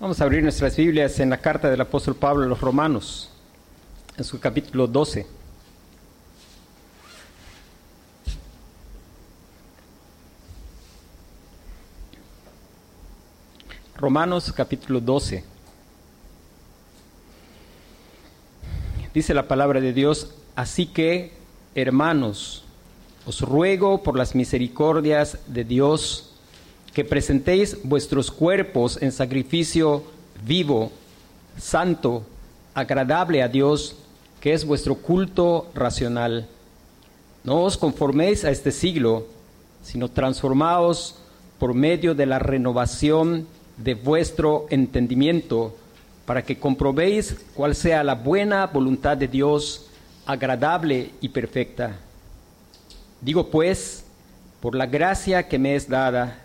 Vamos a abrir nuestras Biblias en la carta del apóstol Pablo a los Romanos, en su capítulo 12. Romanos capítulo 12. Dice la palabra de Dios, así que, hermanos, os ruego por las misericordias de Dios que presentéis vuestros cuerpos en sacrificio vivo, santo, agradable a Dios, que es vuestro culto racional. No os conforméis a este siglo, sino transformaos por medio de la renovación de vuestro entendimiento, para que comprobéis cuál sea la buena voluntad de Dios, agradable y perfecta. Digo pues, por la gracia que me es dada,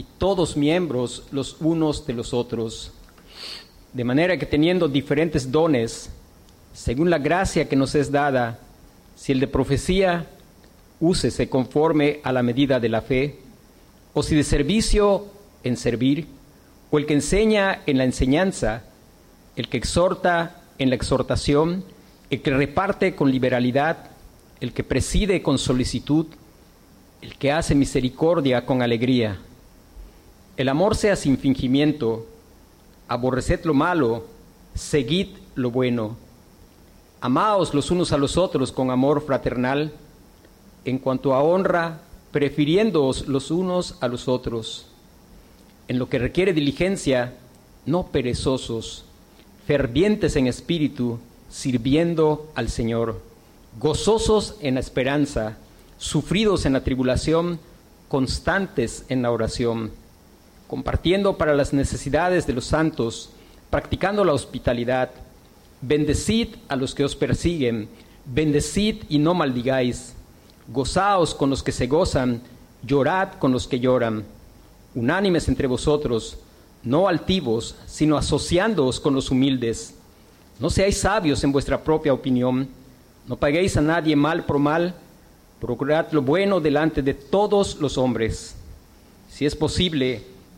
y todos miembros los unos de los otros. De manera que teniendo diferentes dones, según la gracia que nos es dada, si el de profecía, úsese conforme a la medida de la fe, o si de servicio, en servir, o el que enseña en la enseñanza, el que exhorta en la exhortación, el que reparte con liberalidad, el que preside con solicitud, el que hace misericordia con alegría. El amor sea sin fingimiento, aborreced lo malo, seguid lo bueno. Amaos los unos a los otros con amor fraternal, en cuanto a honra, prefiriéndoos los unos a los otros. En lo que requiere diligencia, no perezosos, fervientes en espíritu, sirviendo al Señor, gozosos en la esperanza, sufridos en la tribulación, constantes en la oración, compartiendo para las necesidades de los santos, practicando la hospitalidad. Bendecid a los que os persiguen, bendecid y no maldigáis. Gozaos con los que se gozan, llorad con los que lloran unánimes entre vosotros, no altivos, sino asociándoos con los humildes. No seáis sabios en vuestra propia opinión, no paguéis a nadie mal por mal, procurad lo bueno delante de todos los hombres. Si es posible,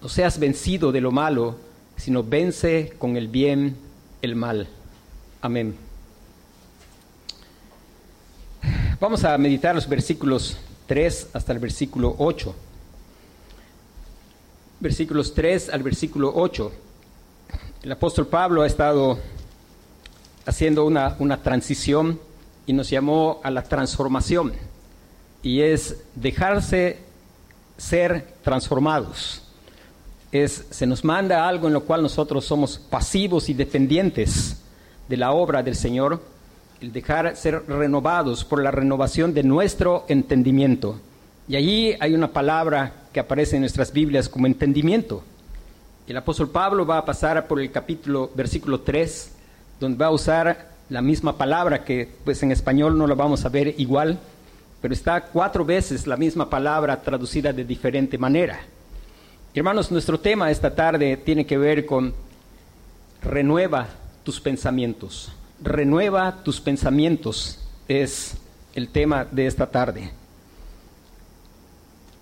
No seas vencido de lo malo, sino vence con el bien el mal. Amén. Vamos a meditar los versículos 3 hasta el versículo 8 versículos 3 al versículo 8. El apóstol Pablo ha estado haciendo una, una transición y nos llamó a la transformación. Y es dejarse ser transformados. Es, se nos manda algo en lo cual nosotros somos pasivos y dependientes de la obra del Señor, el dejar ser renovados por la renovación de nuestro entendimiento. Y allí hay una palabra que aparece en nuestras Biblias como entendimiento. El apóstol Pablo va a pasar por el capítulo, versículo 3, donde va a usar la misma palabra que pues en español no la vamos a ver igual, pero está cuatro veces la misma palabra traducida de diferente manera. Hermanos, nuestro tema esta tarde tiene que ver con renueva tus pensamientos. Renueva tus pensamientos es el tema de esta tarde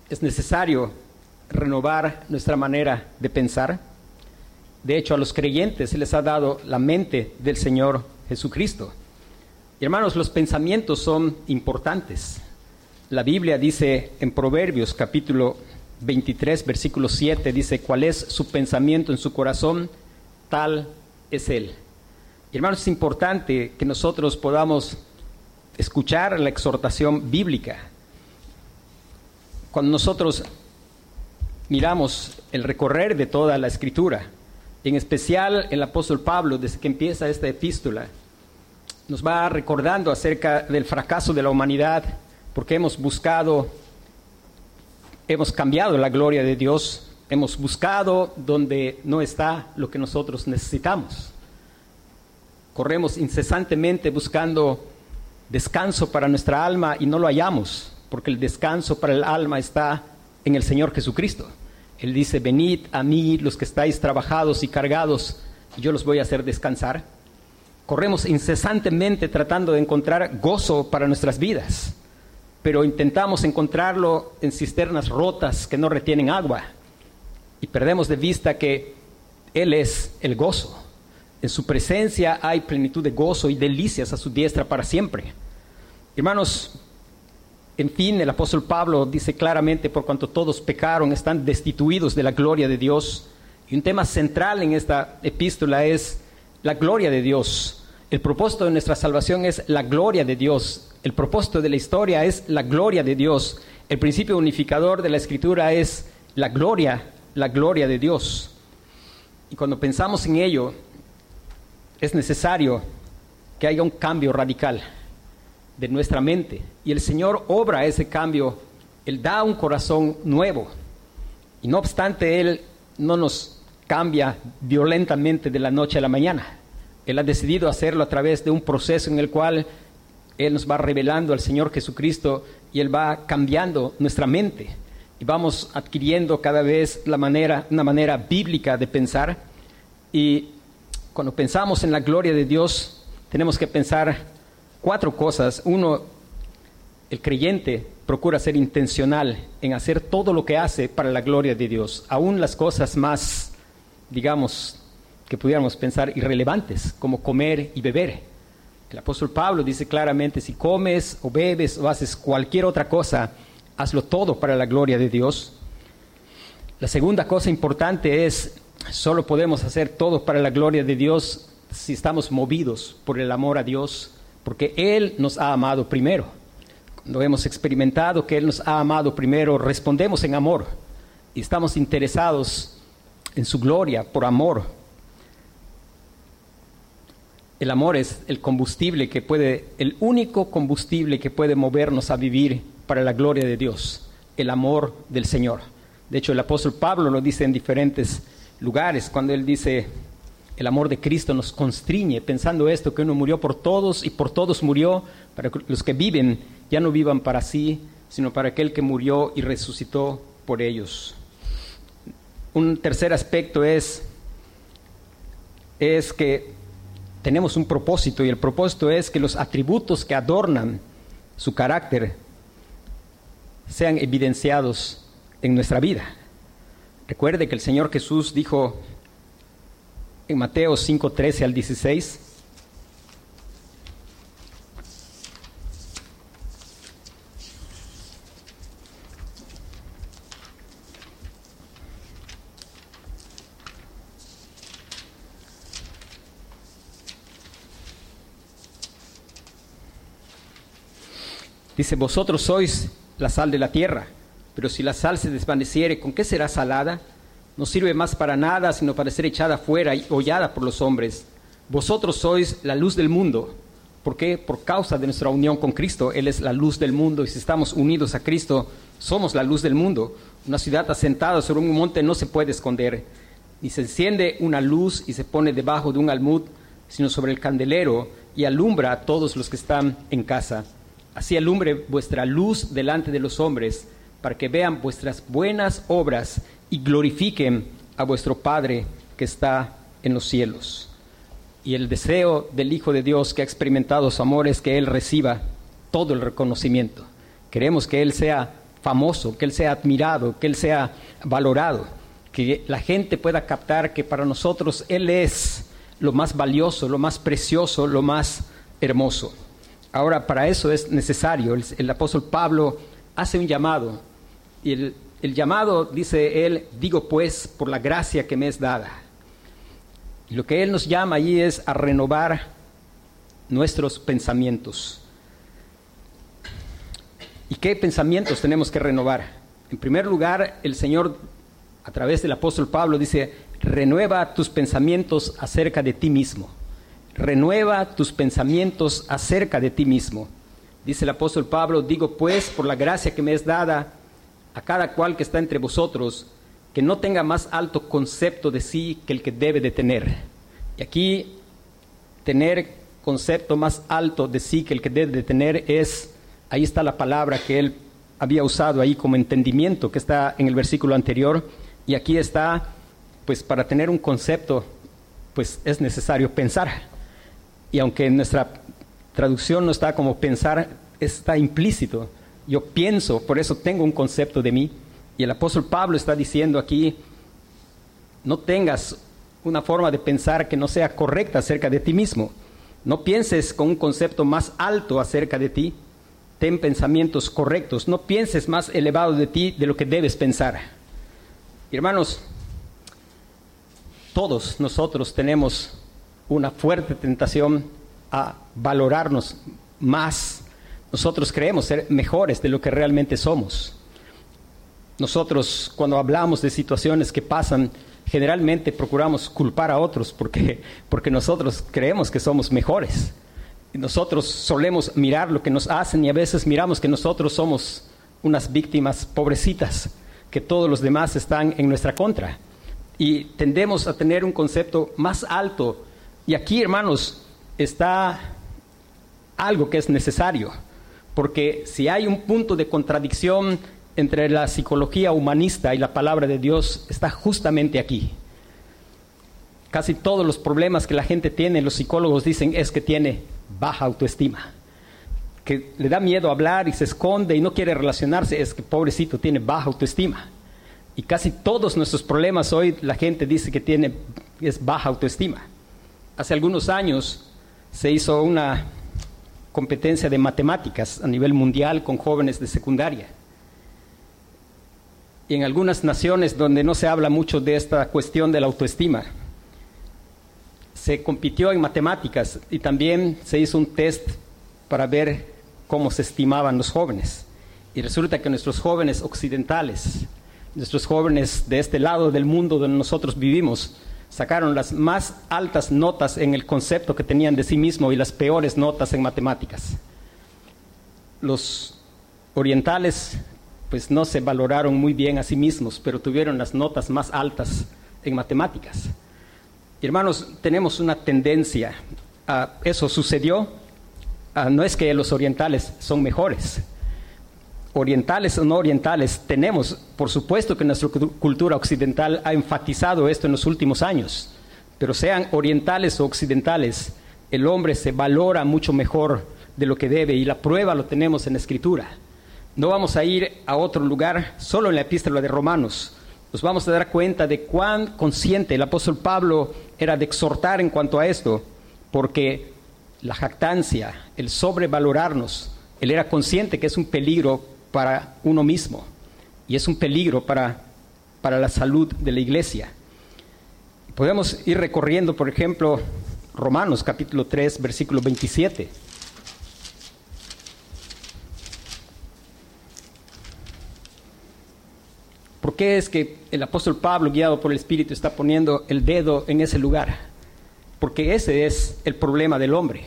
es necesario renovar nuestra manera de pensar. De hecho, a los creyentes se les ha dado la mente del Señor Jesucristo. Hermanos, los pensamientos son importantes. La Biblia dice en Proverbios capítulo 23, versículo 7, dice, ¿cuál es su pensamiento en su corazón? Tal es Él. Hermanos, es importante que nosotros podamos escuchar la exhortación bíblica. Cuando nosotros miramos el recorrer de toda la escritura, en especial el apóstol Pablo, desde que empieza esta epístola, nos va recordando acerca del fracaso de la humanidad, porque hemos buscado, hemos cambiado la gloria de Dios, hemos buscado donde no está lo que nosotros necesitamos. Corremos incesantemente buscando descanso para nuestra alma y no lo hallamos, porque el descanso para el alma está en el Señor Jesucristo. Él dice, venid a mí los que estáis trabajados y cargados, y yo los voy a hacer descansar. Corremos incesantemente tratando de encontrar gozo para nuestras vidas, pero intentamos encontrarlo en cisternas rotas que no retienen agua, y perdemos de vista que Él es el gozo. En su presencia hay plenitud de gozo y delicias a su diestra para siempre. Hermanos, en fin, el apóstol Pablo dice claramente, por cuanto todos pecaron, están destituidos de la gloria de Dios. Y un tema central en esta epístola es la gloria de Dios. El propósito de nuestra salvación es la gloria de Dios. El propósito de la historia es la gloria de Dios. El principio unificador de la escritura es la gloria, la gloria de Dios. Y cuando pensamos en ello, es necesario que haya un cambio radical de nuestra mente. Y el Señor obra ese cambio, Él da un corazón nuevo. Y no obstante, Él no nos cambia violentamente de la noche a la mañana. Él ha decidido hacerlo a través de un proceso en el cual Él nos va revelando al Señor Jesucristo y Él va cambiando nuestra mente. Y vamos adquiriendo cada vez la manera, una manera bíblica de pensar. Y cuando pensamos en la gloria de Dios, tenemos que pensar cuatro cosas. Uno, el creyente procura ser intencional en hacer todo lo que hace para la gloria de Dios, aún las cosas más, digamos, que pudiéramos pensar irrelevantes, como comer y beber. El apóstol Pablo dice claramente, si comes o bebes o haces cualquier otra cosa, hazlo todo para la gloria de Dios. La segunda cosa importante es Solo podemos hacer todo para la gloria de Dios si estamos movidos por el amor a Dios, porque Él nos ha amado primero. Cuando hemos experimentado que Él nos ha amado primero, respondemos en amor y estamos interesados en su gloria por amor. El amor es el combustible que puede, el único combustible que puede movernos a vivir para la gloria de Dios, el amor del Señor. De hecho, el apóstol Pablo lo dice en diferentes lugares cuando Él dice, el amor de Cristo nos constriñe, pensando esto, que uno murió por todos y por todos murió, para que los que viven ya no vivan para sí, sino para aquel que murió y resucitó por ellos. Un tercer aspecto es, es que tenemos un propósito y el propósito es que los atributos que adornan su carácter sean evidenciados en nuestra vida. Recuerde que el Señor Jesús dijo en Mateo 5, 13 al 16, Dice, vosotros sois la sal de la tierra. Pero si la sal se desvaneciere, ¿con qué será salada? No sirve más para nada, sino para ser echada fuera y hollada por los hombres. Vosotros sois la luz del mundo. ¿Por qué? Por causa de nuestra unión con Cristo. Él es la luz del mundo y si estamos unidos a Cristo, somos la luz del mundo. Una ciudad asentada sobre un monte no se puede esconder. Ni se enciende una luz y se pone debajo de un almud, sino sobre el candelero y alumbra a todos los que están en casa. Así alumbre vuestra luz delante de los hombres para que vean vuestras buenas obras y glorifiquen a vuestro Padre que está en los cielos. Y el deseo del Hijo de Dios que ha experimentado su amor es que Él reciba todo el reconocimiento. Queremos que Él sea famoso, que Él sea admirado, que Él sea valorado, que la gente pueda captar que para nosotros Él es lo más valioso, lo más precioso, lo más hermoso. Ahora, para eso es necesario, el, el apóstol Pablo hace un llamado y el, llamado, dice él, digo pues, por la gracia que me es dada. Y lo que Él nos llama allí es a renovar nuestros pensamientos. ¿Y qué pensamientos tenemos que renovar? En primer lugar, el Señor, a través del apóstol Pablo, dice, renueva tus pensamientos acerca de ti mismo. Renueva tus pensamientos acerca de ti mismo. Dice el apóstol Pablo, digo pues, por la gracia que me es dada a cada cual que está entre vosotros, que no tenga más alto concepto de sí que el que debe de tener. Y aquí, tener concepto más alto de sí que el que debe de tener es Ahí está la palabra que él había usado ahí como entendimiento, que está en el versículo anterior. Y aquí está, pues para tener un concepto, pues es necesario pensar. Y aunque en nuestra traducción no está como pensar, está implícito. Yo pienso, por eso tengo un concepto de mí. Y el apóstol Pablo está diciendo aquí, no tengas una forma de pensar que no sea correcta acerca de ti mismo. No pienses con un concepto más alto acerca de ti, ten pensamientos correctos, no pienses más elevado de ti de lo que debes pensar. hermanos, todos nosotros tenemos una fuerte tentación a valorarnos más. Nosotros creemos ser mejores de lo que realmente somos. Nosotros cuando hablamos de situaciones que pasan, generalmente procuramos culpar a otros porque, porque nosotros creemos que somos mejores nosotros solemos mirar lo que nos hacen y a veces miramos que nosotros somos unas víctimas pobrecitas, que todos los demás están en nuestra contra. Y tendemos a tener un concepto más alto. Y aquí, hermanos, está algo que es necesario, porque si hay un punto de contradicción entre la psicología humanista y la palabra de Dios, está justamente aquí. Casi todos los problemas que la gente tiene, los psicólogos dicen, es que tiene baja autoestima, que le da miedo hablar y se esconde y no quiere relacionarse, es que pobrecito tiene baja autoestima. Y casi todos nuestros problemas hoy la gente dice que tiene es baja autoestima. Hace algunos años se hizo una competencia de matemáticas a nivel mundial con jóvenes de secundaria. Y en algunas naciones donde no se habla mucho de esta cuestión de la autoestima, se compitió en matemáticas y también se hizo un test para ver cómo se estimaban los jóvenes. Y resulta que nuestros jóvenes occidentales, nuestros jóvenes de este lado del mundo donde nosotros vivimos, sacaron las más altas notas en el concepto que tenían de sí mismo y las peores notas en matemáticas. Los orientales pues no se valoraron muy bien a sí mismos, pero tuvieron las notas más altas en matemáticas. Hermanos, tenemos una tendencia a eso sucedió. no es que los orientales son mejores. Orientales o no orientales, tenemos, por supuesto que nuestra cultura occidental ha enfatizado esto en los últimos años, pero sean orientales o occidentales, el hombre se valora mucho mejor de lo que debe y la prueba lo tenemos en la escritura. No vamos a ir a otro lugar, solo en la epístola de Romanos nos vamos a dar cuenta de cuán consciente el apóstol Pablo era de exhortar en cuanto a esto, porque la jactancia, el sobrevalorarnos, él era consciente que es un peligro para uno mismo y es un peligro para, para la salud de la iglesia. Podemos ir recorriendo, por ejemplo, Romanos capítulo 3, versículo 27. ¿Por qué es que el apóstol Pablo, guiado por el Espíritu, está poniendo el dedo en ese lugar? Porque ese es el problema del hombre.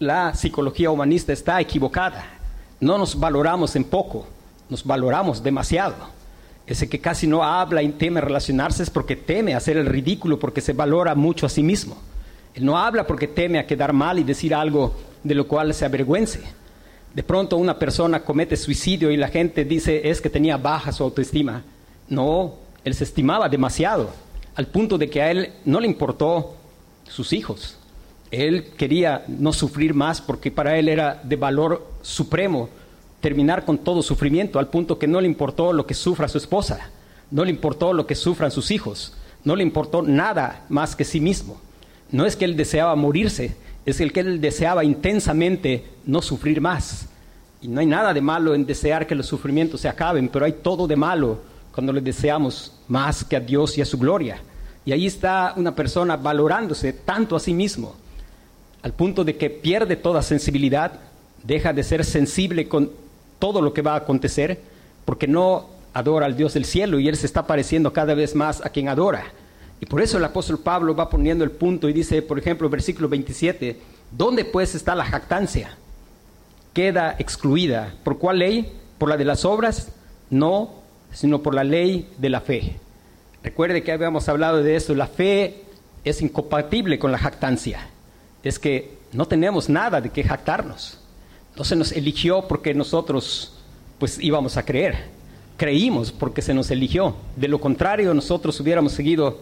La psicología humanista está equivocada. No nos valoramos en poco, nos valoramos demasiado. Ese que casi no habla y teme relacionarse es porque teme hacer el ridículo, porque se valora mucho a sí mismo. Él no habla porque teme a quedar mal y decir algo de lo cual se avergüence. De pronto una persona comete suicidio y la gente dice es que tenía baja su autoestima. No, él se estimaba demasiado, al punto de que a él no le importó sus hijos. Él quería no sufrir más porque para él era de valor supremo terminar con todo sufrimiento, al punto que no le importó lo que sufra su esposa, no le importó lo que sufran sus hijos, no le importó nada más que sí mismo. No es que él deseaba morirse, es el que él deseaba intensamente no sufrir más. Y no hay nada de malo en desear que los sufrimientos se acaben, pero hay todo de malo cuando le deseamos más que a Dios y a su gloria. Y ahí está una persona valorándose tanto a sí mismo, al punto de que pierde toda sensibilidad, deja de ser sensible con todo lo que va a acontecer, porque no adora al Dios del cielo y él se está pareciendo cada vez más a quien adora. Y por eso el apóstol Pablo va poniendo el punto y dice, por ejemplo, versículo 27, ¿dónde pues está la jactancia? Queda excluida. ¿Por cuál ley? ¿Por la de las obras? No, sino por la ley de la fe. Recuerde que habíamos hablado de esto, la fe es incompatible con la jactancia. Es que no tenemos nada de qué jactarnos. No se nos eligió porque nosotros pues íbamos a creer. Creímos porque se nos eligió. De lo contrario, nosotros hubiéramos seguido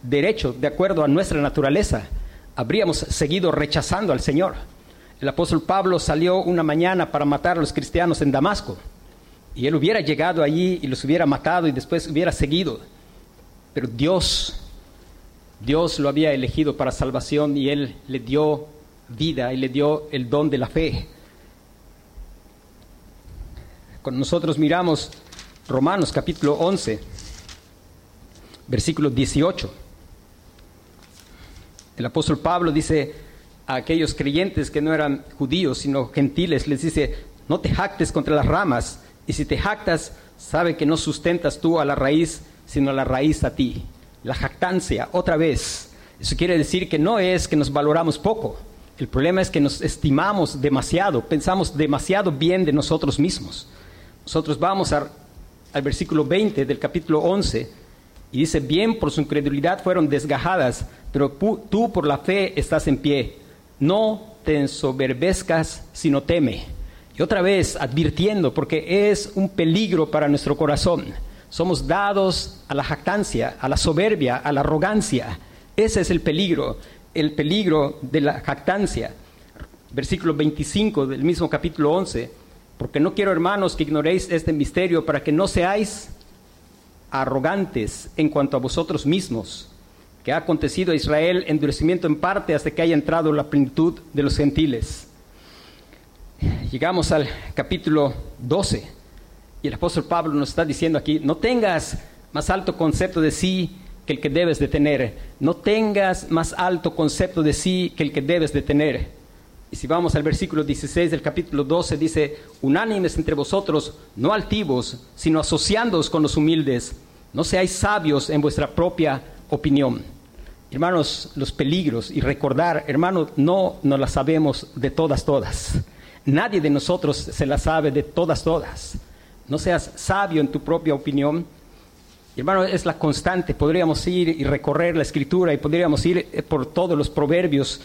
derecho, de acuerdo a nuestra naturaleza. Habríamos seguido rechazando al Señor. El apóstol Pablo salió una mañana para matar a los cristianos en Damasco. Y él hubiera llegado allí y los hubiera matado y después hubiera seguido. Pero Dios, Dios lo había elegido para salvación y él le dio vida y le dio el don de la fe. Cuando nosotros miramos Romanos capítulo 11, versículo 18, el apóstol Pablo dice a aquellos creyentes que no eran judíos, sino gentiles, les dice, no te jactes contra las ramas, y si te jactas, sabe que no sustentas tú a la raíz, sino a la raíz a ti. La jactancia, otra vez, eso quiere decir que no es que nos valoramos poco, el problema es que nos estimamos demasiado, pensamos demasiado bien de nosotros mismos. Nosotros vamos al versículo 20 del capítulo 11 y dice, bien por su incredulidad fueron desgajadas, pero tú por la fe estás en pie. No te ensoberbezcas, sino teme. Y otra vez advirtiendo, porque es un peligro para nuestro corazón. Somos dados a la jactancia, a la soberbia, a la arrogancia. Ese es el peligro, el peligro de la jactancia. Versículo 25 del mismo capítulo 11 porque no quiero, hermanos, que ignoréis este misterio para que no seáis arrogantes en cuanto a vosotros mismos, que ha acontecido a Israel endurecimiento en parte hasta que haya entrado la plenitud de los gentiles. Llegamos al capítulo 12 y el apóstol Pablo nos está diciendo aquí, no tengas más alto concepto de sí que el que debes de tener, no tengas más alto concepto de sí que el que debes de tener y si vamos al versículo 16 del capítulo 12, dice, unánimes entre vosotros, no altivos, sino asociándoos con los humildes, no seáis sabios en vuestra propia opinión. Hermanos, los peligros y recordar, hermanos, no nos las sabemos de todas, todas. Nadie de nosotros se las sabe de todas, todas. No seas sabio en tu propia opinión. Hermano, es la constante. Podríamos ir y recorrer la escritura y podríamos ir eh, por todos los proverbios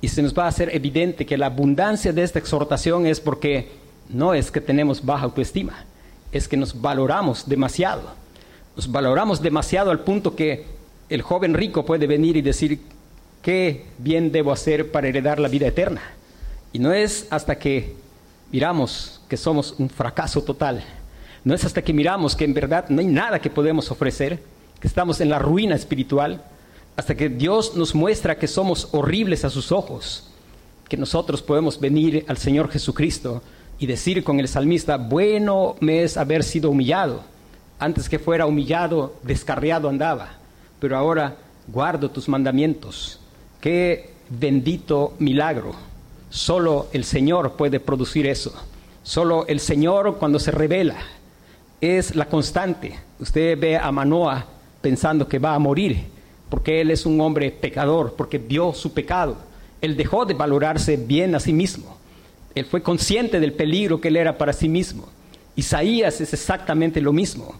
y se nos va a hacer evidente que la abundancia de esta exhortación es porque no es que tenemos baja autoestima, es que nos valoramos demasiado. Nos valoramos demasiado al punto que el joven rico puede venir y decir, ¿qué bien debo hacer para heredar la vida eterna? Y no es hasta que miramos que somos un fracaso total, no es hasta que miramos que en verdad no hay nada que podemos ofrecer, que estamos en la ruina espiritual, hasta que Dios nos muestra que somos horribles a sus ojos, que nosotros podemos venir al Señor Jesucristo y decir con el salmista, bueno me es haber sido humillado. Antes que fuera humillado, descarriado andaba, pero ahora guardo tus mandamientos. Qué bendito milagro. Solo el Señor puede producir eso. Solo el Señor cuando se revela es la constante. Usted ve a Manoa pensando que va a morir porque él es un hombre pecador, porque vio su pecado. Él dejó de valorarse bien a sí mismo. Él fue consciente del peligro que él era para sí mismo. Isaías es exactamente lo mismo.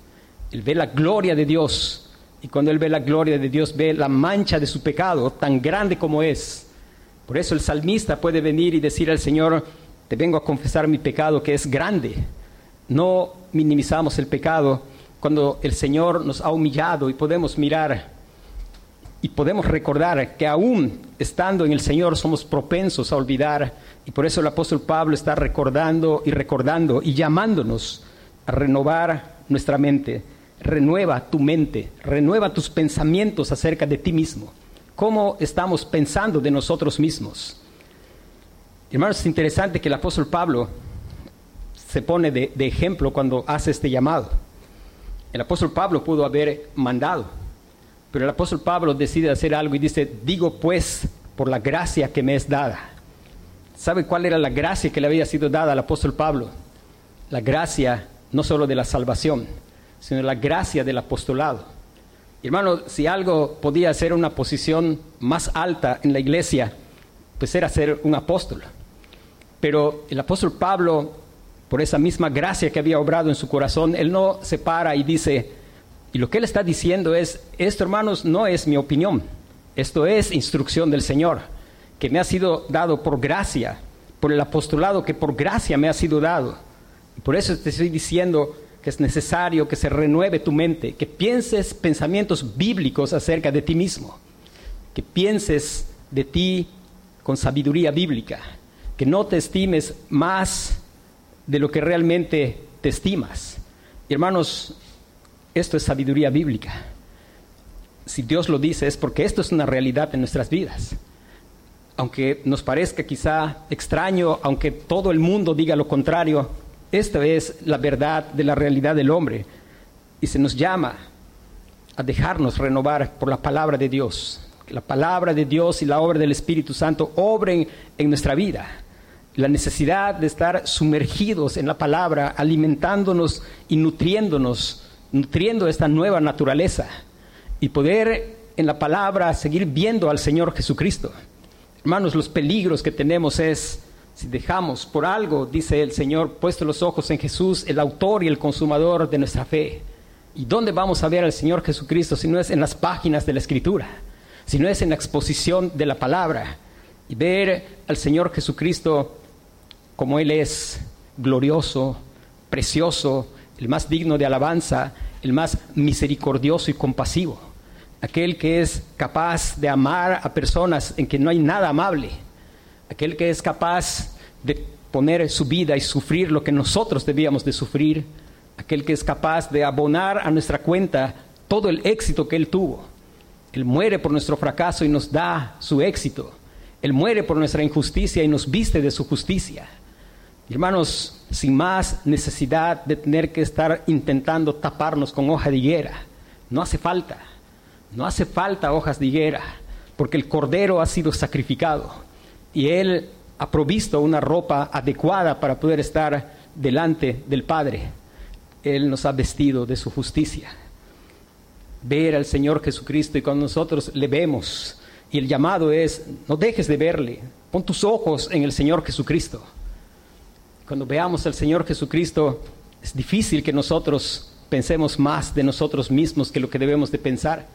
Él ve la gloria de Dios y cuando él ve la gloria de Dios ve la mancha de su pecado tan grande como es. Por eso el salmista puede venir y decir al Señor, te vengo a confesar mi pecado que es grande. No minimizamos el pecado cuando el Señor nos ha humillado y podemos mirar y podemos recordar que aún estando en el Señor somos propensos a olvidar y por eso el apóstol Pablo está recordando y recordando y llamándonos a renovar nuestra mente. Renueva tu mente, renueva tus pensamientos acerca de ti mismo. ¿Cómo estamos pensando de nosotros mismos? Hermanos, es interesante que el apóstol Pablo se pone de, ejemplo cuando hace este llamado. El apóstol Pablo pudo haber mandado, Pero el apóstol Pablo decide hacer algo y dice, digo pues por la gracia que me es dada. ¿Sabe cuál era la gracia que le había sido dada al apóstol Pablo? La gracia no solo de la salvación, sino la gracia del apostolado. Hermano, si algo podía ser una posición más alta en la iglesia, pues era ser un apóstol. Pero el apóstol Pablo, por esa misma gracia que había obrado en su corazón, él no se para y dice, y lo que él está diciendo es, esto hermanos no es mi opinión, esto es instrucción del Señor, que me ha sido dado por gracia, por el apostolado que por gracia me ha sido dado. Y por eso te estoy diciendo que es necesario que se renueve tu mente, que pienses pensamientos bíblicos acerca de ti mismo, que pienses de ti con sabiduría bíblica, que no te estimes más de lo que realmente te estimas. hermanos, esto es sabiduría bíblica. Si Dios lo dice es porque esto es una realidad en nuestras vidas. Aunque nos parezca quizá extraño, aunque todo el mundo diga lo contrario, esta es la verdad de la realidad del hombre. Y se nos llama a dejarnos renovar por la palabra de Dios. Que la palabra de Dios y la obra del Espíritu Santo obren en nuestra vida la necesidad de estar sumergidos en la palabra, alimentándonos y nutriéndonos, nutriendo esta nueva naturaleza y poder en la palabra seguir viendo al Señor Jesucristo. Hermanos, los peligros que tenemos es, si dejamos por algo, dice el Señor, puesto los ojos en Jesús, el autor y el consumador de nuestra fe. ¿Y dónde vamos a ver al Señor Jesucristo si no es en las páginas de la Escritura? Si no es en la exposición de la palabra. Y ver al Señor Jesucristo como Él es glorioso, precioso, el más digno de alabanza, el más misericordioso y compasivo, aquel que es capaz de amar a personas en que no hay nada amable, aquel que es capaz de poner su vida y sufrir lo que nosotros debíamos de sufrir, aquel que es capaz de abonar a nuestra cuenta todo el éxito que Él tuvo. Él muere por nuestro fracaso y nos da su éxito. Él muere por nuestra injusticia y nos viste de su justicia. Hermanos, sin más necesidad de tener que estar intentando taparnos con hoja de higuera. No hace falta. No hace falta hojas de higuera, porque el cordero ha sido sacrificado y él ha provisto una ropa adecuada para poder estar delante del Padre. Él nos ha vestido de su justicia. Ver al Señor Jesucristo y cuando nosotros le vemos, y el llamado es, no dejes de verle, pon tus ojos en el Señor Jesucristo cuando veamos al Señor Jesucristo, es difícil que nosotros pensemos más de nosotros mismos que lo que debemos de pensar.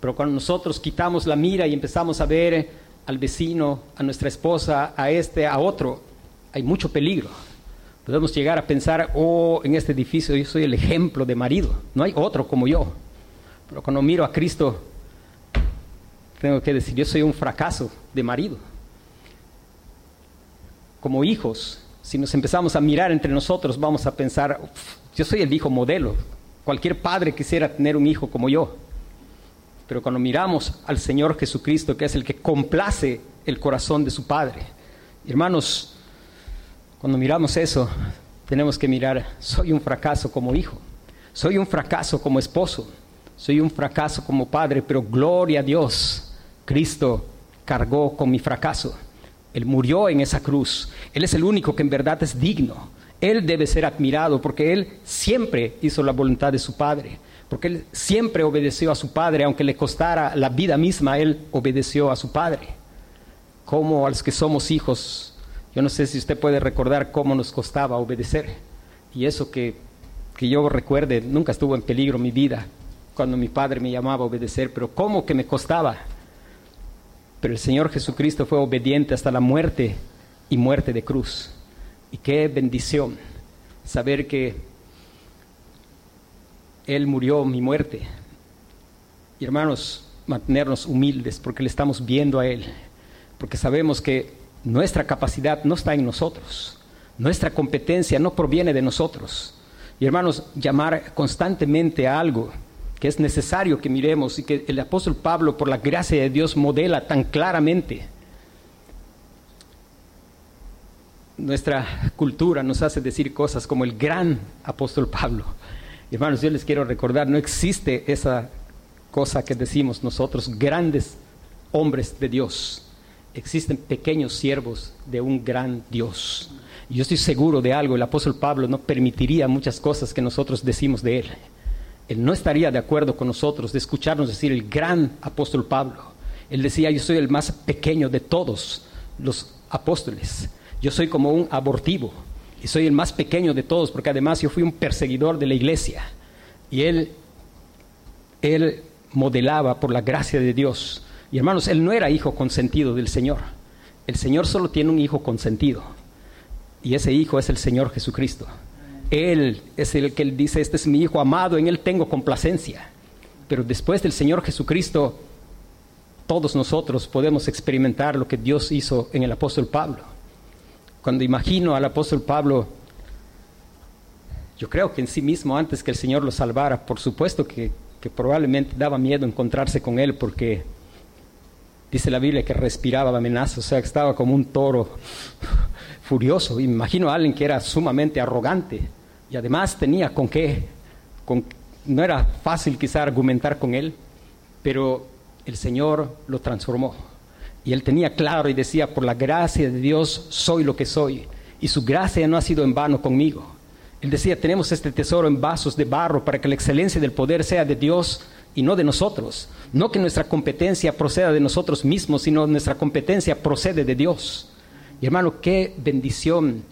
Pero cuando nosotros quitamos la mira y empezamos a ver al vecino, a nuestra esposa, a este, a otro, hay mucho peligro. Podemos llegar a pensar, oh, en este edificio yo soy el ejemplo de marido, no hay otro como yo. Pero cuando miro a Cristo, tengo que decir, yo soy un fracaso de marido. Como hijos, si nos empezamos a mirar entre nosotros, vamos a pensar, yo soy el hijo modelo. Cualquier padre quisiera tener un hijo como yo. Pero cuando miramos al Señor Jesucristo, que es el que complace el corazón de su Padre, hermanos, cuando miramos eso, tenemos que mirar, soy un fracaso como hijo, soy un fracaso como esposo, soy un fracaso como padre, pero gloria a Dios, Cristo cargó con mi fracaso. Él murió en esa cruz. Él es el único que en verdad es digno. Él debe ser admirado porque Él siempre hizo la voluntad de su Padre. Porque Él siempre obedeció a su Padre, aunque le costara la vida misma, Él obedeció a su Padre. Como a los que somos hijos, yo no sé si usted puede recordar cómo nos costaba obedecer. Y eso que, que yo recuerde, nunca estuvo en peligro mi vida cuando mi Padre me llamaba a obedecer, pero cómo que me costaba pero el Señor Jesucristo fue obediente hasta la muerte y muerte de cruz. Y qué bendición saber que Él murió mi muerte. Y hermanos, mantenernos humildes porque le estamos viendo a Él, porque sabemos que nuestra capacidad no está en nosotros, nuestra competencia no proviene de nosotros. Y hermanos, llamar constantemente a algo es necesario que miremos y que el apóstol Pablo, por la gracia de Dios, modela tan claramente. Nuestra cultura nos hace decir cosas como el gran apóstol Pablo. Hermanos, yo les quiero recordar, no existe esa cosa que decimos nosotros, grandes hombres de Dios. Existen pequeños siervos de un gran Dios. Yo estoy seguro de algo, el apóstol Pablo no permitiría muchas cosas que nosotros decimos de él. Él no estaría de acuerdo con nosotros de escucharnos decir el gran apóstol Pablo. Él decía, yo soy el más pequeño de todos los apóstoles. Yo soy como un abortivo y soy el más pequeño de todos porque además yo fui un perseguidor de la iglesia. Y él, él modelaba por la gracia de Dios. Y hermanos, él no era hijo consentido del Señor. El Señor solo tiene un hijo consentido. Y ese hijo es el Señor Jesucristo. Él es el que dice, este es mi hijo amado, en él tengo complacencia. Pero después del Señor Jesucristo, todos nosotros podemos experimentar lo que Dios hizo en el apóstol Pablo. Cuando imagino al apóstol Pablo, yo creo que en sí mismo, antes que el Señor lo salvara, por supuesto que, probablemente daba miedo encontrarse con él, porque dice la Biblia que respiraba amenaza, o sea, que estaba como un toro furioso. Imagino a alguien que era sumamente arrogante y además tenía con qué, con, no era fácil quizá argumentar con él, pero el Señor lo transformó. Y él tenía claro y decía, por la gracia de Dios soy lo que soy. Y su gracia no ha sido en vano conmigo. Él decía, tenemos este tesoro en vasos de barro para que la excelencia del poder sea de Dios y no de nosotros. No que nuestra competencia proceda de nosotros mismos, sino nuestra competencia procede de Dios. Y hermano, qué bendición.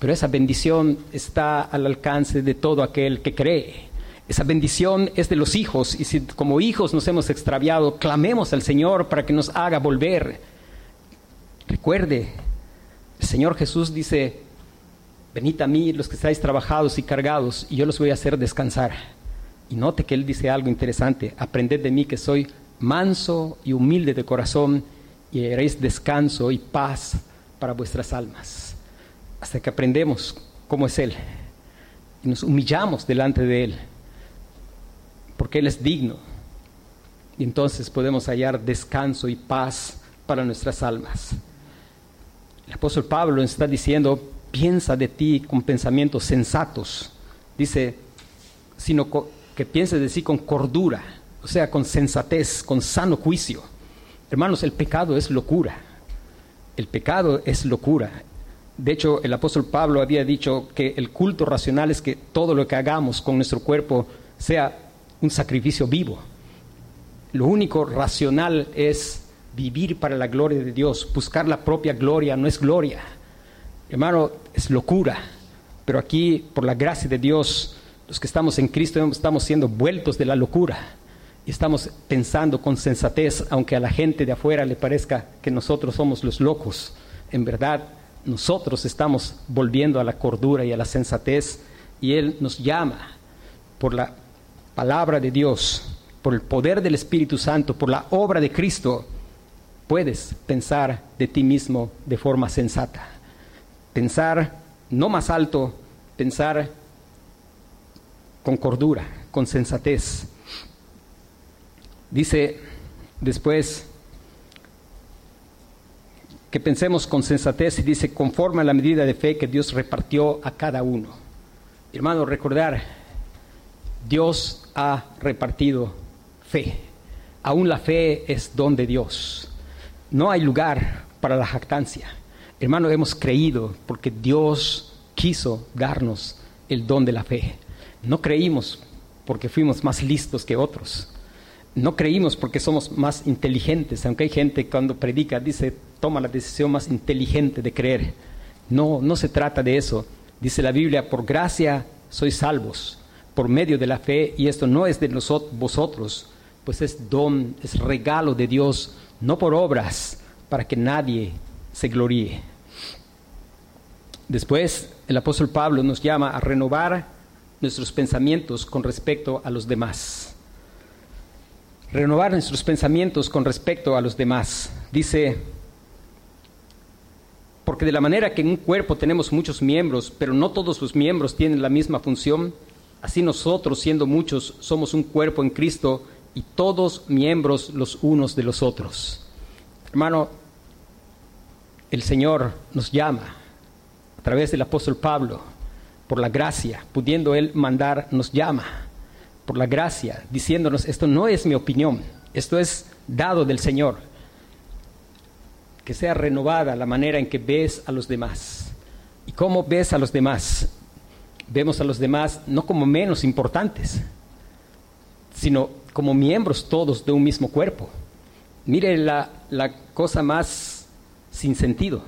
Pero esa bendición está al alcance de todo aquel que cree. Esa bendición es de los hijos y si como hijos nos hemos extraviado, clamemos al Señor para que nos haga volver. Recuerde, el Señor Jesús dice, venid a mí los que estáis trabajados y cargados y yo los voy a hacer descansar. Y note que Él dice algo interesante, aprended de mí que soy manso y humilde de corazón y haréis descanso y paz para vuestras almas. Hasta que aprendemos cómo es Él y nos humillamos delante de Él porque Él es digno. Y entonces podemos hallar descanso y paz para nuestras almas. El apóstol Pablo está diciendo, piensa de ti con pensamientos sensatos. Dice, sino que pienses de sí con cordura, o sea, con sensatez, con sano juicio. Hermanos, el pecado es locura. El pecado es locura. De hecho, el apóstol Pablo había dicho que el culto racional es que todo lo que hagamos con nuestro cuerpo sea un sacrificio vivo. Lo único racional es vivir para la gloria de Dios. Buscar la propia gloria no es gloria. Hermano, es locura. Pero aquí, por la gracia de Dios, los que estamos en Cristo estamos siendo vueltos de la locura. Y estamos pensando con sensatez, aunque a la gente de afuera le parezca que nosotros somos los locos. En verdad, nosotros estamos volviendo a la cordura y a la sensatez. Y Él nos llama por la palabra de Dios, por el poder del Espíritu Santo, por la obra de Cristo, puedes pensar de ti mismo de forma sensata. Pensar no más alto, pensar con cordura, con sensatez. Dice después que pensemos con sensatez y dice conforme a la medida de fe que Dios repartió a cada uno. Hermano, recordar, Dios ha repartido fe. Aún la fe es don de Dios. No hay lugar para la jactancia. Hermano, hemos creído porque Dios quiso darnos el don de la fe. No creímos porque fuimos más listos que otros. No creímos porque somos más inteligentes, aunque hay gente cuando predica dice, toma la decisión más inteligente de creer. No, no se trata de eso. Dice la Biblia, por gracia sois salvos por medio de la fe, y esto no es de vosotros, pues es don, es regalo de Dios, no por obras, para que nadie se gloríe. Después, el apóstol Pablo nos llama a renovar nuestros pensamientos con respecto a los demás. Renovar nuestros pensamientos con respecto a los demás. Dice, porque de la manera que en un cuerpo tenemos muchos miembros, pero no todos los miembros tienen la misma función, Así nosotros, siendo muchos, somos un cuerpo en Cristo y todos miembros los unos de los otros. Hermano, el Señor nos llama a través del apóstol Pablo, por la gracia, pudiendo Él mandar, nos llama por la gracia, diciéndonos, esto no es mi opinión, esto es dado del Señor. Que sea renovada la manera en que ves a los demás. ¿Y cómo ves a los demás? Vemos a los demás no como menos importantes, sino como miembros todos de un mismo cuerpo. Mire la, la cosa más sin sentido.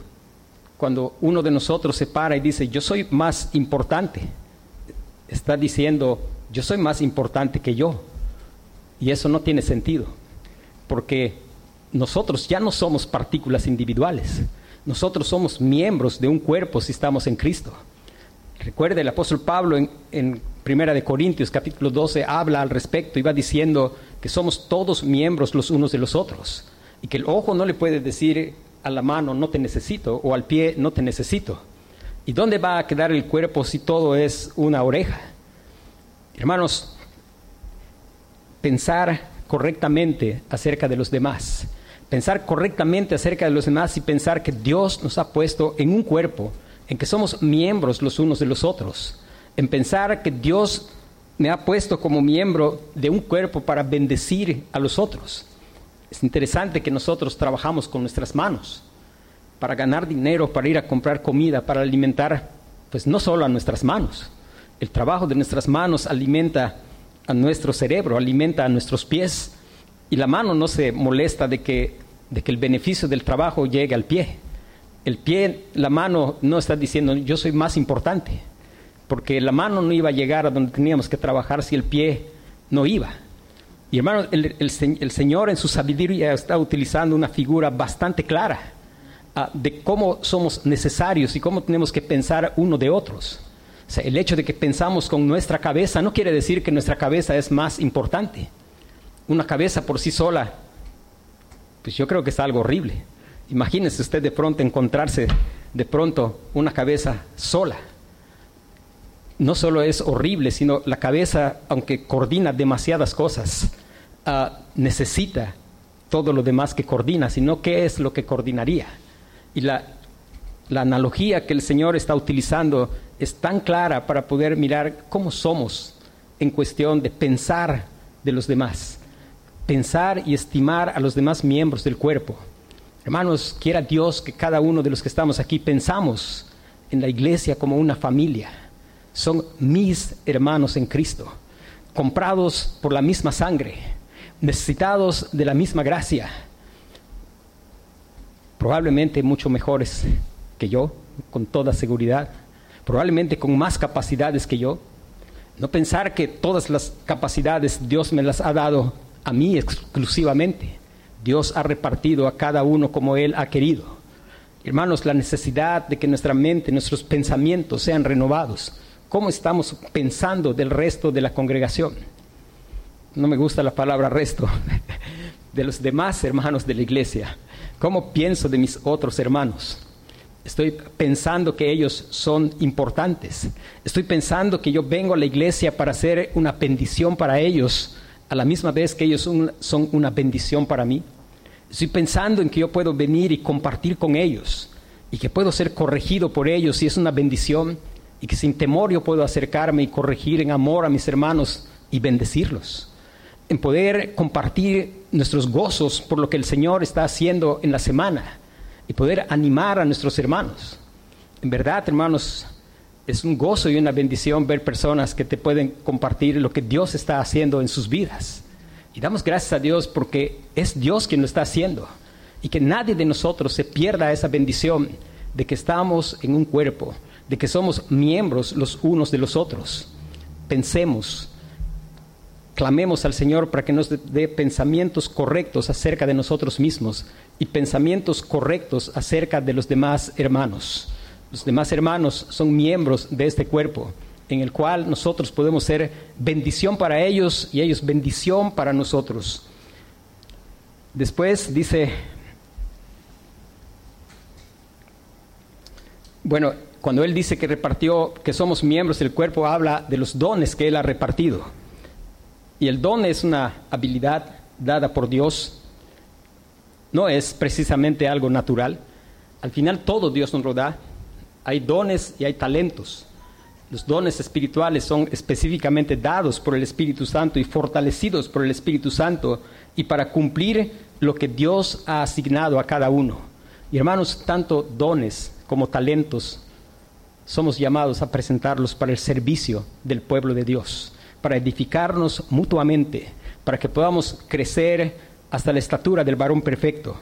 Cuando uno de nosotros se para y dice, yo soy más importante, está diciendo, yo soy más importante que yo. Y eso no tiene sentido, porque nosotros ya no somos partículas individuales, nosotros somos miembros de un cuerpo si estamos en Cristo. Recuerde, el apóstol Pablo en, en Primera de Corintios capítulo 12 habla al respecto y va diciendo que somos todos miembros los unos de los otros y que el ojo no le puede decir a la mano no te necesito o al pie no te necesito. ¿Y dónde va a quedar el cuerpo si todo es una oreja? Hermanos, pensar correctamente acerca de los demás, pensar correctamente acerca de los demás y pensar que Dios nos ha puesto en un cuerpo, en que somos miembros los unos de los otros, en pensar que Dios me ha puesto como miembro de un cuerpo para bendecir a los otros. Es interesante que nosotros trabajamos con nuestras manos para ganar dinero, para ir a comprar comida, para alimentar, pues no solo a nuestras manos. El trabajo de nuestras manos alimenta a nuestro cerebro, alimenta a nuestros pies. Y la mano no se molesta de que, de que el beneficio del trabajo llegue al pie. El pie, la mano no está diciendo yo soy más importante, porque la mano no iba a llegar a donde teníamos que trabajar si el pie no iba. Y hermano, el, el, Señor en su sabiduría está utilizando una figura bastante clara uh, de cómo somos necesarios y cómo tenemos que pensar uno de otros. Sea, el hecho de que pensamos con nuestra cabeza no quiere decir que nuestra cabeza es más importante. Una cabeza por sí sola, pues yo creo que es algo horrible. Imagínese usted de pronto encontrarse de pronto una cabeza sola. No solo es horrible, sino la cabeza, aunque coordina demasiadas cosas, uh, necesita todo lo demás que coordina, sino qué es lo que coordinaría. Y la, la analogía que el Señor está utilizando es tan clara para poder mirar cómo somos en cuestión de pensar de los demás, pensar y estimar a los demás miembros del cuerpo. Hermanos, quiera Dios que cada uno de los que estamos aquí pensamos en la iglesia como una familia. Son mis hermanos en Cristo, comprados por la misma sangre, necesitados de la misma gracia, probablemente mucho mejores que yo, con toda seguridad, probablemente con más capacidades que yo. No pensar que todas las capacidades Dios me las ha dado a mí exclusivamente. Dios ha repartido a cada uno como Él ha querido. Hermanos, la necesidad de que nuestra mente, nuestros pensamientos sean renovados. ¿Cómo estamos pensando del resto de la congregación? no me gusta la palabra resto, de los demás hermanos de la iglesia. ¿Cómo pienso de mis otros hermanos? Estoy pensando que ellos son importantes. Estoy pensando que yo vengo a la iglesia para ser una bendición para ellos, a la misma vez que ellos son, son una bendición para mí. Estoy pensando en que yo puedo venir y compartir con ellos y que puedo ser corregido por ellos y es una bendición y que sin temor yo puedo acercarme y corregir en amor a mis hermanos y bendecirlos en poder compartir nuestros gozos por lo que el Señor está haciendo en la semana y poder animar a nuestros hermanos. En verdad, hermanos, es un gozo y una bendición ver personas que te pueden compartir lo que Dios está haciendo en sus vidas. Y damos gracias a Dios porque es Dios quien lo está haciendo y que nadie de nosotros se pierda esa bendición de que estamos en un cuerpo, de que somos miembros los unos de los otros. Pensemos Clamemos al Señor para que nos dé pensamientos correctos acerca de nosotros mismos y pensamientos correctos acerca de los demás hermanos. Los demás hermanos son miembros de este cuerpo en el cual nosotros podemos ser bendición para ellos y ellos bendición para nosotros. Después dice, bueno, cuando él dice que repartió, que somos miembros del cuerpo, habla de los dones que él ha repartido. Y el don es una habilidad dada por Dios, no es precisamente algo natural. Al final todo Dios nos lo da. Hay dones y hay talentos. Los dones espirituales son específicamente dados por el Espíritu Santo y fortalecidos por el Espíritu Santo y para cumplir lo que Dios ha asignado a cada uno. Y hermanos, tanto dones como talentos somos llamados a presentarlos para el servicio del pueblo de Dios, para edificarnos mutuamente, para que podamos crecer hasta la estatura del varón perfecto,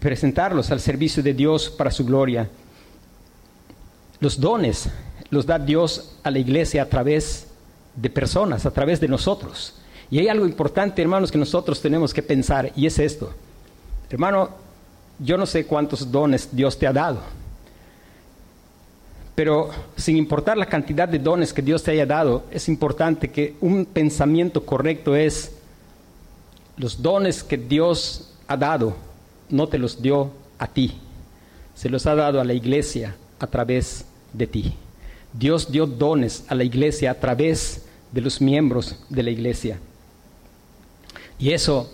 presentarlos al servicio de Dios para su gloria. Los dones los da Dios a la iglesia a través de personas, a través de nosotros. Y hay algo importante, hermanos, que nosotros tenemos que pensar, y es esto. Hermano, yo no sé cuántos dones Dios te ha dado, pero sin importar la cantidad de dones que Dios te haya dado, es importante que un pensamiento correcto es, los dones que Dios ha dado, no te los dio a ti, se los ha dado a la iglesia a través de ti. Dios dio dones a la iglesia a través de los miembros de la iglesia. Y eso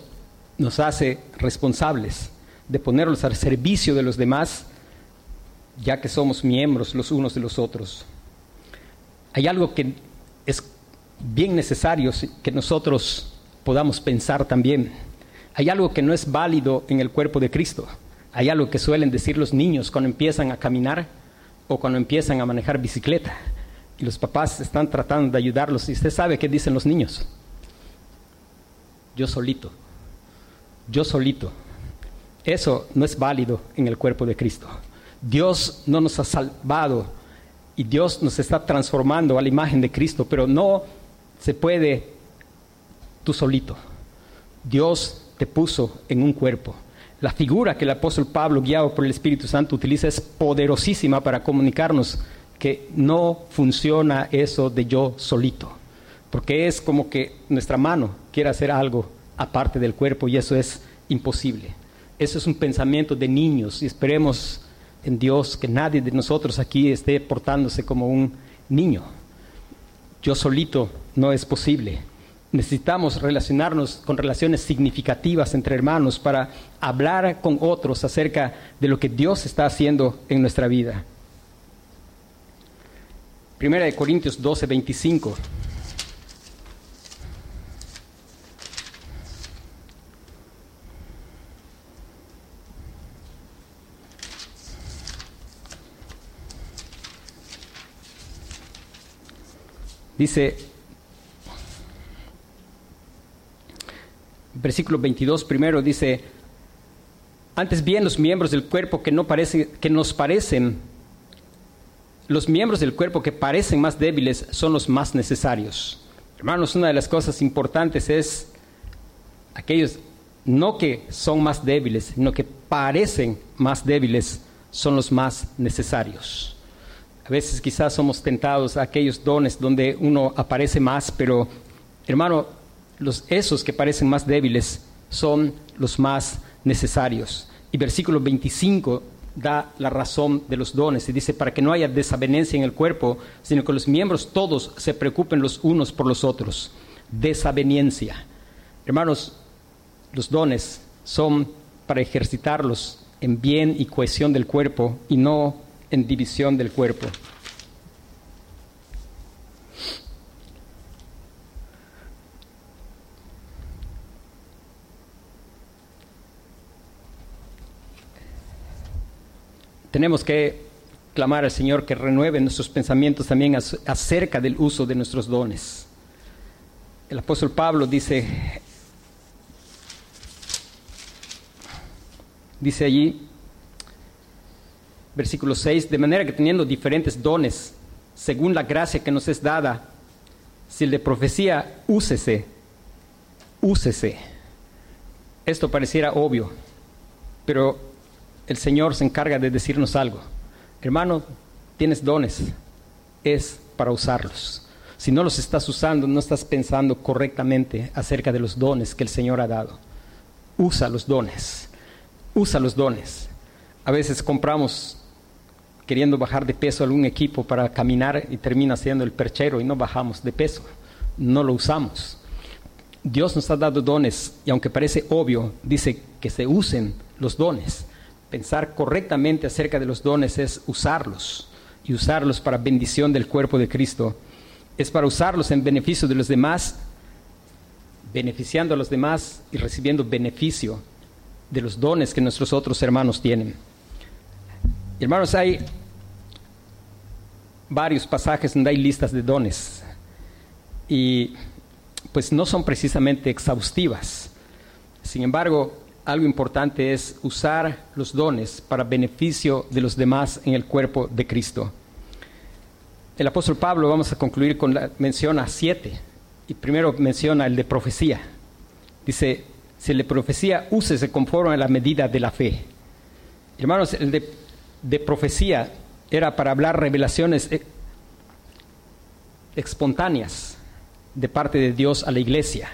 nos hace responsables de ponerlos al servicio de los demás, ya que somos miembros los unos de los otros. Hay algo que es bien necesario que nosotros podamos pensar también. Hay algo que no es válido en el cuerpo de Cristo. Hay algo que suelen decir los niños cuando empiezan a caminar o cuando empiezan a manejar bicicleta y los papás están tratando de ayudarlos y usted sabe qué dicen los niños. Yo solito, yo solito. Eso no es válido en el cuerpo de Cristo. Dios no nos ha salvado y Dios nos está transformando a la imagen de Cristo, pero no se puede tú solito. Dios te puso en un cuerpo la figura que el apóstol Pablo, guiado por el Espíritu Santo, utiliza es poderosísima para comunicarnos que no funciona eso de yo solito, porque es como que nuestra mano quiere hacer algo aparte del cuerpo y eso es imposible. Eso es un pensamiento de niños y esperemos en Dios que nadie de nosotros aquí esté portándose como un niño. Yo solito no es posible. Necesitamos relacionarnos con relaciones significativas entre hermanos para hablar con otros acerca de lo que Dios está haciendo en nuestra vida. Primera de Corintios 12, 25. Dice, versículo 22 primero dice, antes bien los miembros del cuerpo que, no parece, que nos parecen, los miembros del cuerpo que parecen más débiles son los más necesarios. Hermanos, una de las cosas importantes es aquellos no que son más débiles, sino que parecen más débiles son los más necesarios. A veces quizás somos tentados a aquellos dones donde uno aparece más, pero hermano, los, esos que parecen más débiles son los más necesarios. Y versículo 25 da la razón de los dones y dice, para que no haya desavenencia en el cuerpo, sino que los miembros todos se preocupen los unos por los otros. Desaveniencia. Hermanos, los dones son para ejercitarlos en bien y cohesión del cuerpo y no en división del cuerpo. tenemos que clamar al Señor que renueve nuestros pensamientos también acerca del uso de nuestros dones. El apóstol Pablo dice, dice allí, versículo 6, de manera que teniendo diferentes dones, según la gracia que nos es dada, si el de profecía, úsese, úsese. Esto pareciera obvio, pero el Señor se encarga de decirnos algo. Hermano, tienes dones, es para usarlos. Si no los estás usando, no estás pensando correctamente acerca de los dones que el Señor ha dado. Usa los dones, usa los dones. A veces compramos queriendo bajar de peso algún equipo para caminar y termina siendo el perchero y no bajamos de peso, no lo usamos. Dios nos ha dado dones y aunque parece obvio, dice que se usen los dones pensar correctamente acerca de los dones es usarlos. y usarlos para bendición del cuerpo de Cristo. Es para usarlos en beneficio de los demás, beneficiando a los demás y recibiendo beneficio de los dones que nuestros otros hermanos tienen. Hermanos, hay varios pasajes donde hay listas de dones y pues no son precisamente exhaustivas. Sin embargo, algo importante es usar los dones para beneficio de los demás en el cuerpo de Cristo. El apóstol Pablo, vamos a concluir con la menciona siete, y primero menciona el de profecía. Dice, si el de profecía, úsese conforme a la medida de la fe. Hermanos, el de, de profecía era para hablar revelaciones eh, espontáneas de parte de Dios a la iglesia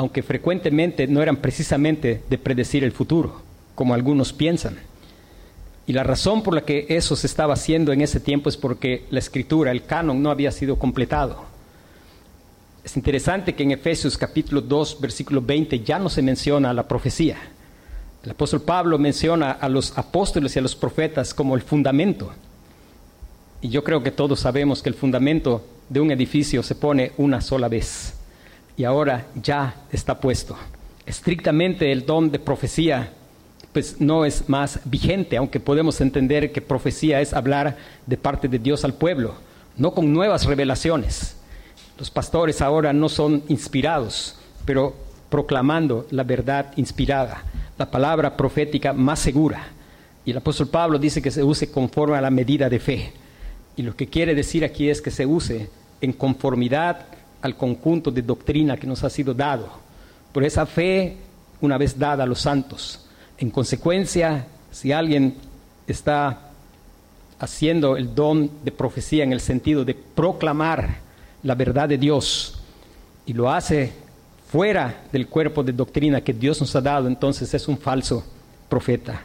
aunque frecuentemente no eran precisamente de predecir el futuro, como algunos piensan. Y la razón por la que eso se estaba haciendo en ese tiempo es porque la escritura, el canon, no había sido completado. Es interesante que en Efesios capítulo 2, versículo 20 ya no se menciona la profecía. El apóstol Pablo menciona a los apóstoles y a los profetas como el fundamento. Y yo creo que todos sabemos que el fundamento de un edificio se pone una sola vez y ahora ya está puesto. Estrictamente el don de profecía pues no es más vigente, aunque podemos entender que profecía es hablar de parte de Dios al pueblo, no con nuevas revelaciones. Los pastores ahora no son inspirados, pero proclamando la verdad inspirada, la palabra profética más segura. Y el apóstol Pablo dice que se use conforme a la medida de fe. Y lo que quiere decir aquí es que se use en conformidad al conjunto de doctrina que nos ha sido dado, por esa fe una vez dada a los santos. En consecuencia, si alguien está haciendo el don de profecía en el sentido de proclamar la verdad de Dios y lo hace fuera del cuerpo de doctrina que Dios nos ha dado, entonces es un falso profeta.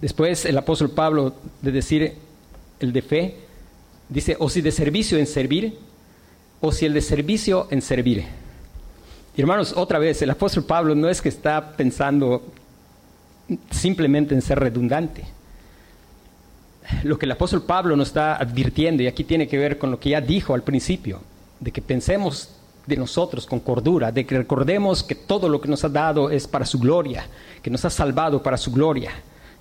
Después el apóstol Pablo de decir el de fe, Dice, o si de servicio en servir, o si el de servicio en servir. hermanos, otra vez, el apóstol Pablo no es que está pensando simplemente en ser redundante. Lo que el apóstol Pablo nos está advirtiendo, y aquí tiene que ver con lo que ya dijo al principio, de que pensemos de nosotros con cordura, de que recordemos que todo lo que nos ha dado es para su gloria, que nos ha salvado para su gloria.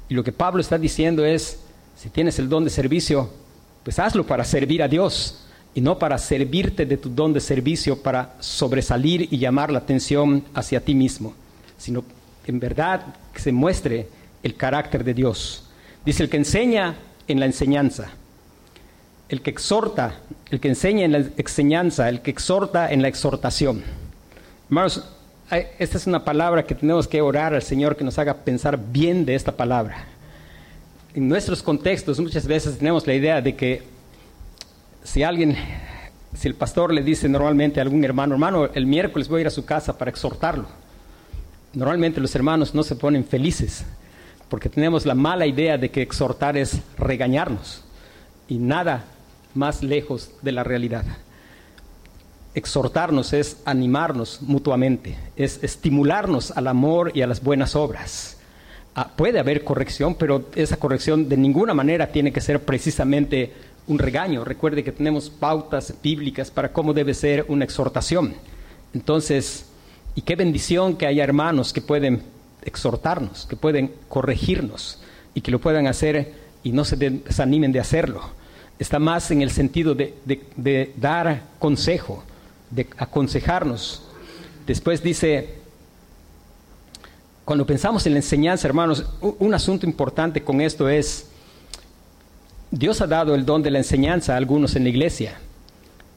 Y lo que Pablo está diciendo es, si tienes el don de servicio, pues hazlo para servir a Dios y no para servirte de tu don de servicio para sobresalir y llamar la atención hacia ti mismo, sino en verdad que se muestre el carácter de Dios. Dice el que enseña en la enseñanza, el que exhorta, el que enseña en la enseñanza, el que exhorta en la exhortación. Hermanos, esta es una palabra que tenemos que orar al Señor que nos haga pensar bien de esta palabra. En nuestros contextos muchas veces tenemos la idea de que si alguien, si el pastor le dice normalmente a algún hermano, hermano, el miércoles voy a ir a su casa para exhortarlo, normalmente los hermanos no se ponen felices porque tenemos la mala idea de que exhortar es regañarnos y nada más lejos de la realidad. Exhortarnos es animarnos mutuamente, es estimularnos al amor y a las buenas obras Ah, puede haber corrección, pero esa corrección de ninguna manera tiene que ser precisamente un regaño. Recuerde que tenemos pautas bíblicas para cómo debe ser una exhortación. Entonces, y qué bendición que haya hermanos que pueden exhortarnos, que pueden corregirnos y que lo puedan hacer y no se desanimen de hacerlo. Está más en el sentido de, dar consejo, de aconsejarnos. Después dice, cuando pensamos en la enseñanza, hermanos, un asunto importante con esto es, Dios ha dado el don de la enseñanza a algunos en la iglesia.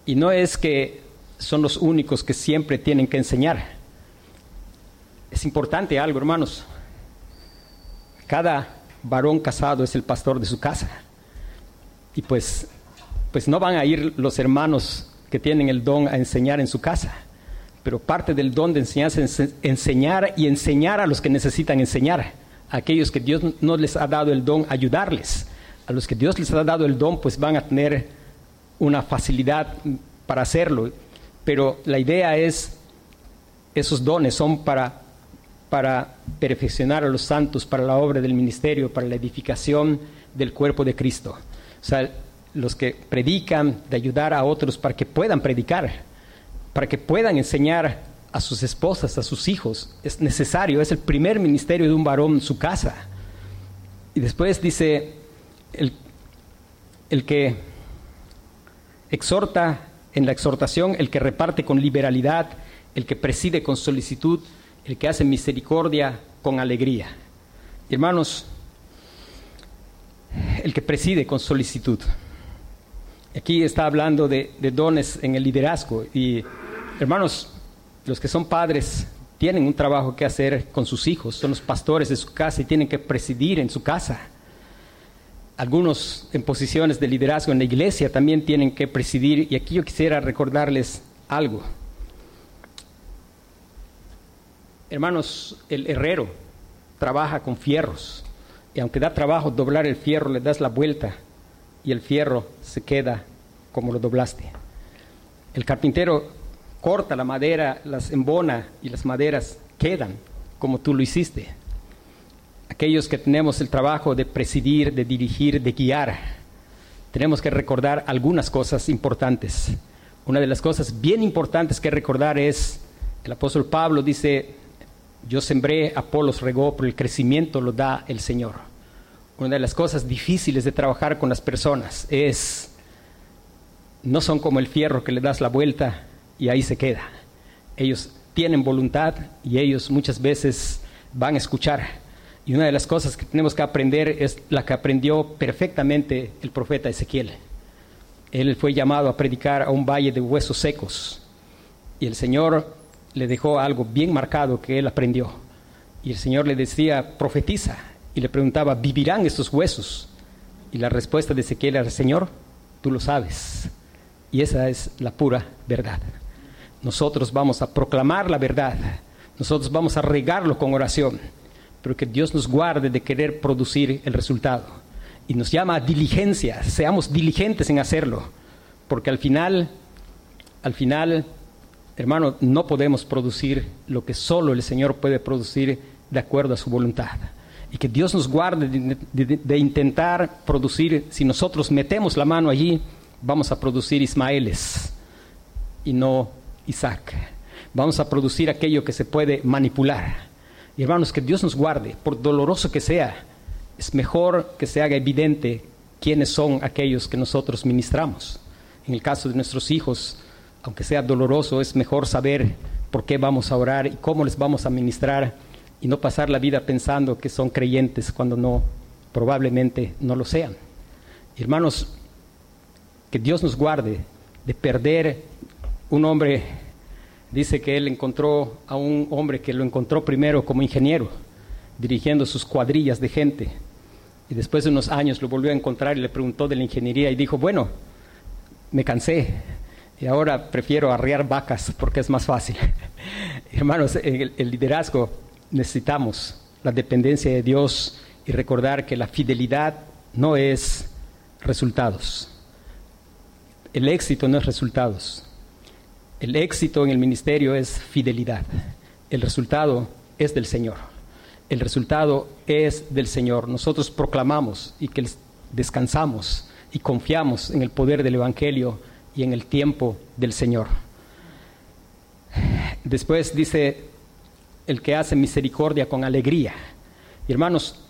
Y no es que son los únicos que siempre tienen que enseñar. Es importante algo, hermanos. Cada varón casado es el pastor de su casa. Y pues, pues no van a ir los hermanos que tienen el don a enseñar en su casa pero parte del don de enseñanza es enseñar y enseñar a los que necesitan enseñar, a aquellos que Dios no les ha dado el don, ayudarles. A los que Dios les ha dado el don, pues van a tener una facilidad para hacerlo. Pero la idea es, esos dones son para para perfeccionar a los santos para la obra del ministerio, para la edificación del cuerpo de Cristo. O sea, los que predican, de ayudar a otros para que puedan predicar, para que puedan enseñar a sus esposas, a sus hijos. Es necesario, es el primer ministerio de un varón su casa. Y después dice, el, el que exhorta en la exhortación, el que reparte con liberalidad, el que preside con solicitud, el que hace misericordia con alegría. Hermanos, el que preside con solicitud. Aquí está hablando de, de, dones en el liderazgo y hermanos, los que son padres tienen un trabajo que hacer con sus hijos, son los pastores de su casa y tienen que presidir en su casa. Algunos en posiciones de liderazgo en la iglesia también tienen que presidir y aquí yo quisiera recordarles algo. Hermanos, el herrero trabaja con fierros y aunque da trabajo doblar el fierro, le das la vuelta y el fierro se queda como lo doblaste. El carpintero corta la madera, las embona y las maderas quedan como tú lo hiciste. Aquellos que tenemos el trabajo de presidir, de dirigir, de guiar, tenemos que recordar algunas cosas importantes. Una de las cosas bien importantes que recordar es, el apóstol Pablo dice, yo sembré, Apolos regó, pero el crecimiento lo da el Señor. Una de las cosas difíciles de trabajar con las personas es, no son como el fierro que le das la vuelta y ahí se queda. Ellos tienen voluntad y ellos muchas veces van a escuchar. Y una de las cosas que tenemos que aprender es la que aprendió perfectamente el profeta Ezequiel. Él fue llamado a predicar a un valle de huesos secos. Y el Señor le dejó algo bien marcado que él aprendió. Y el Señor le decía, profetiza. Y le preguntaba, ¿vivirán estos huesos? Y la respuesta de Ezequiel era, Señor, tú lo sabes. Y esa es la pura verdad. Nosotros vamos a proclamar la verdad. Nosotros vamos a regarlo con oración. Pero que Dios nos guarde de querer producir el resultado. Y nos llama a diligencia. Seamos diligentes en hacerlo. Porque al final, al final hermano, no podemos producir lo que solo el Señor puede producir de acuerdo a su voluntad. Y que Dios nos guarde de, intentar producir, si nosotros metemos la mano allí, vamos a producir Ismaeles y no Isaac. Vamos a producir aquello que se puede manipular. Y hermanos, que Dios nos guarde, por doloroso que sea, es mejor que se haga evidente quiénes son aquellos que nosotros ministramos. En el caso de nuestros hijos, aunque sea doloroso, es mejor saber por qué vamos a orar y cómo les vamos a ministrar y no pasar la vida pensando que son creyentes cuando no, probablemente no lo sean. Hermanos, que Dios nos guarde de perder un hombre, dice que él encontró a un hombre que lo encontró primero como ingeniero, dirigiendo sus cuadrillas de gente, y después de unos años lo volvió a encontrar y le preguntó de la ingeniería y dijo, bueno, me cansé, y ahora prefiero arriar vacas porque es más fácil. Hermanos, el, el liderazgo necesitamos la dependencia de Dios y recordar que la fidelidad no es resultados. El éxito no es resultados. El éxito en el ministerio es fidelidad. El resultado es del Señor. El resultado es del Señor. Nosotros proclamamos y que descansamos y confiamos en el poder del Evangelio y en el tiempo del Señor. Después dice el que hace misericordia con alegría. Y hermanos,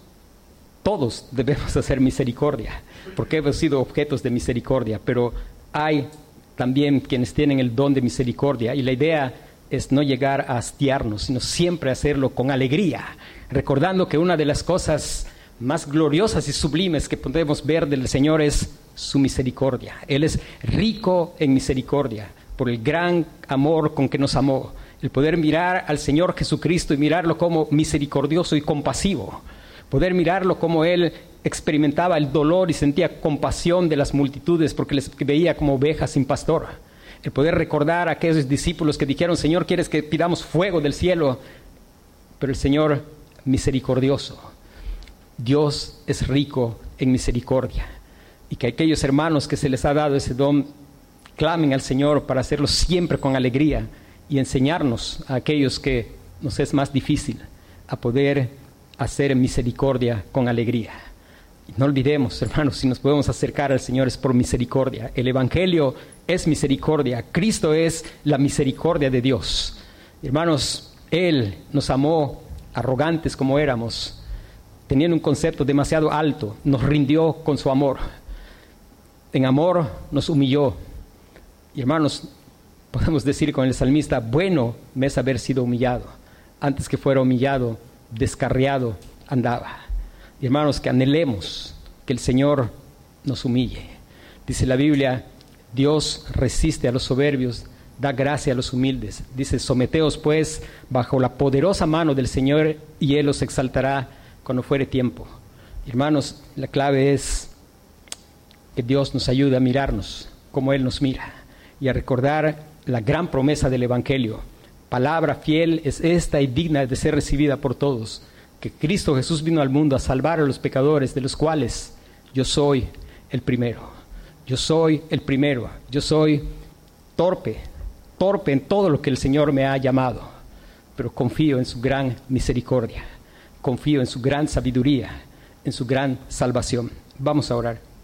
todos debemos hacer misericordia, porque hemos sido objetos de misericordia, pero hay también quienes tienen el don de misericordia y la idea es no llegar a hastiarnos, sino siempre hacerlo con alegría, recordando que una de las cosas más gloriosas y sublimes que podemos ver del Señor es su misericordia. Él es rico en misericordia por el gran amor con que nos amó. El poder mirar al Señor Jesucristo y mirarlo como misericordioso y compasivo. Poder mirarlo como Él experimentaba el dolor y sentía compasión de las multitudes porque les veía como ovejas sin pastor. El poder recordar a aquellos discípulos que dijeron, Señor, ¿quieres que pidamos fuego del cielo? Pero el Señor misericordioso. Dios es rico en misericordia y que aquellos hermanos que se les ha dado ese don clamen al Señor para hacerlo siempre con alegría y enseñarnos a aquellos que nos es más difícil. a poder hacer misericordia con alegría. No olvidemos, hermanos, si nos podemos acercar al Señor es por misericordia. El Evangelio es misericordia. Cristo es la misericordia de Dios. Hermanos, Él nos amó arrogantes como éramos, teniendo un concepto demasiado alto, nos rindió con su amor. En amor nos humilló. Y hermanos, podemos decir con el salmista, bueno me es haber sido humillado. Antes que fuera humillado, descarriado andaba. Y hermanos, que anhelemos que el Señor nos humille. Dice la Biblia, Dios resiste a los soberbios, da gracia a los humildes. Dice, someteos pues bajo la poderosa mano del Señor y Él os exaltará cuando fuere tiempo. Hermanos, la clave es que Dios nos ayude a mirarnos como Él nos mira y a recordar la gran promesa del Evangelio. Palabra fiel es esta y digna de ser recibida por todos, que Cristo Jesús vino al mundo a salvar a los pecadores, de los cuales yo soy el primero. Yo soy el primero. Yo soy torpe, torpe en todo lo que el Señor me ha llamado, pero confío en su gran misericordia, confío en su gran sabiduría, en su gran salvación. Vamos a orar.